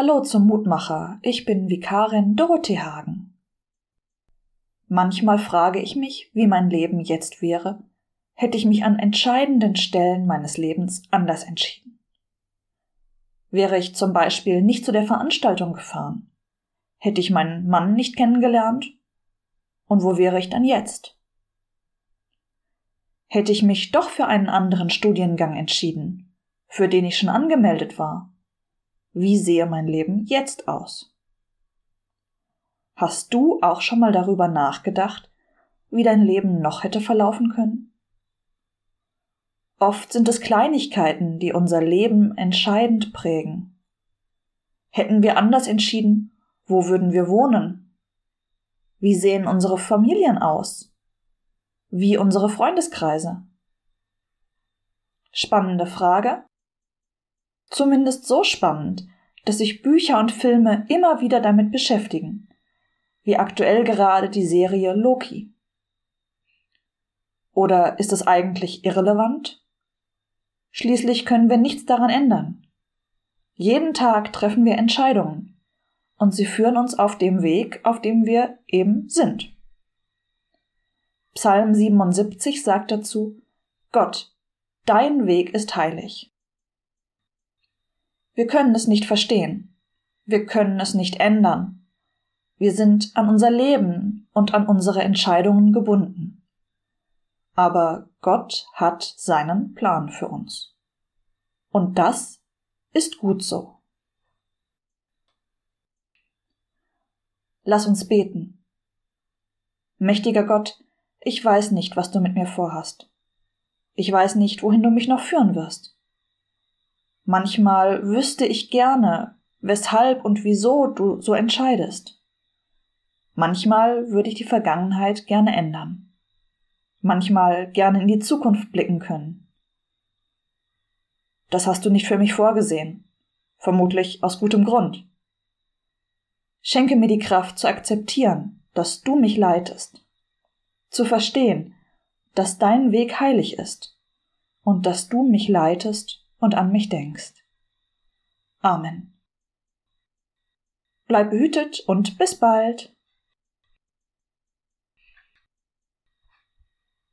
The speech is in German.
Hallo zum Mutmacher, ich bin Vikarin Dorothee Hagen. Manchmal frage ich mich, wie mein Leben jetzt wäre, hätte ich mich an entscheidenden Stellen meines Lebens anders entschieden. Wäre ich zum Beispiel nicht zu der Veranstaltung gefahren, hätte ich meinen Mann nicht kennengelernt, und wo wäre ich dann jetzt? Hätte ich mich doch für einen anderen Studiengang entschieden, für den ich schon angemeldet war, wie sehe mein Leben jetzt aus? Hast du auch schon mal darüber nachgedacht, wie dein Leben noch hätte verlaufen können? Oft sind es Kleinigkeiten, die unser Leben entscheidend prägen. Hätten wir anders entschieden, wo würden wir wohnen? Wie sehen unsere Familien aus? Wie unsere Freundeskreise? Spannende Frage, Zumindest so spannend, dass sich Bücher und Filme immer wieder damit beschäftigen, wie aktuell gerade die Serie Loki. Oder ist es eigentlich irrelevant? Schließlich können wir nichts daran ändern. Jeden Tag treffen wir Entscheidungen, und sie führen uns auf dem Weg, auf dem wir eben sind. Psalm 77 sagt dazu, Gott, dein Weg ist heilig. Wir können es nicht verstehen. Wir können es nicht ändern. Wir sind an unser Leben und an unsere Entscheidungen gebunden. Aber Gott hat seinen Plan für uns. Und das ist gut so. Lass uns beten. Mächtiger Gott, ich weiß nicht, was du mit mir vorhast. Ich weiß nicht, wohin du mich noch führen wirst. Manchmal wüsste ich gerne, weshalb und wieso du so entscheidest. Manchmal würde ich die Vergangenheit gerne ändern. Manchmal gerne in die Zukunft blicken können. Das hast du nicht für mich vorgesehen. Vermutlich aus gutem Grund. Schenke mir die Kraft zu akzeptieren, dass du mich leitest. Zu verstehen, dass dein Weg heilig ist und dass du mich leitest und an mich denkst. Amen. Bleib behütet und bis bald.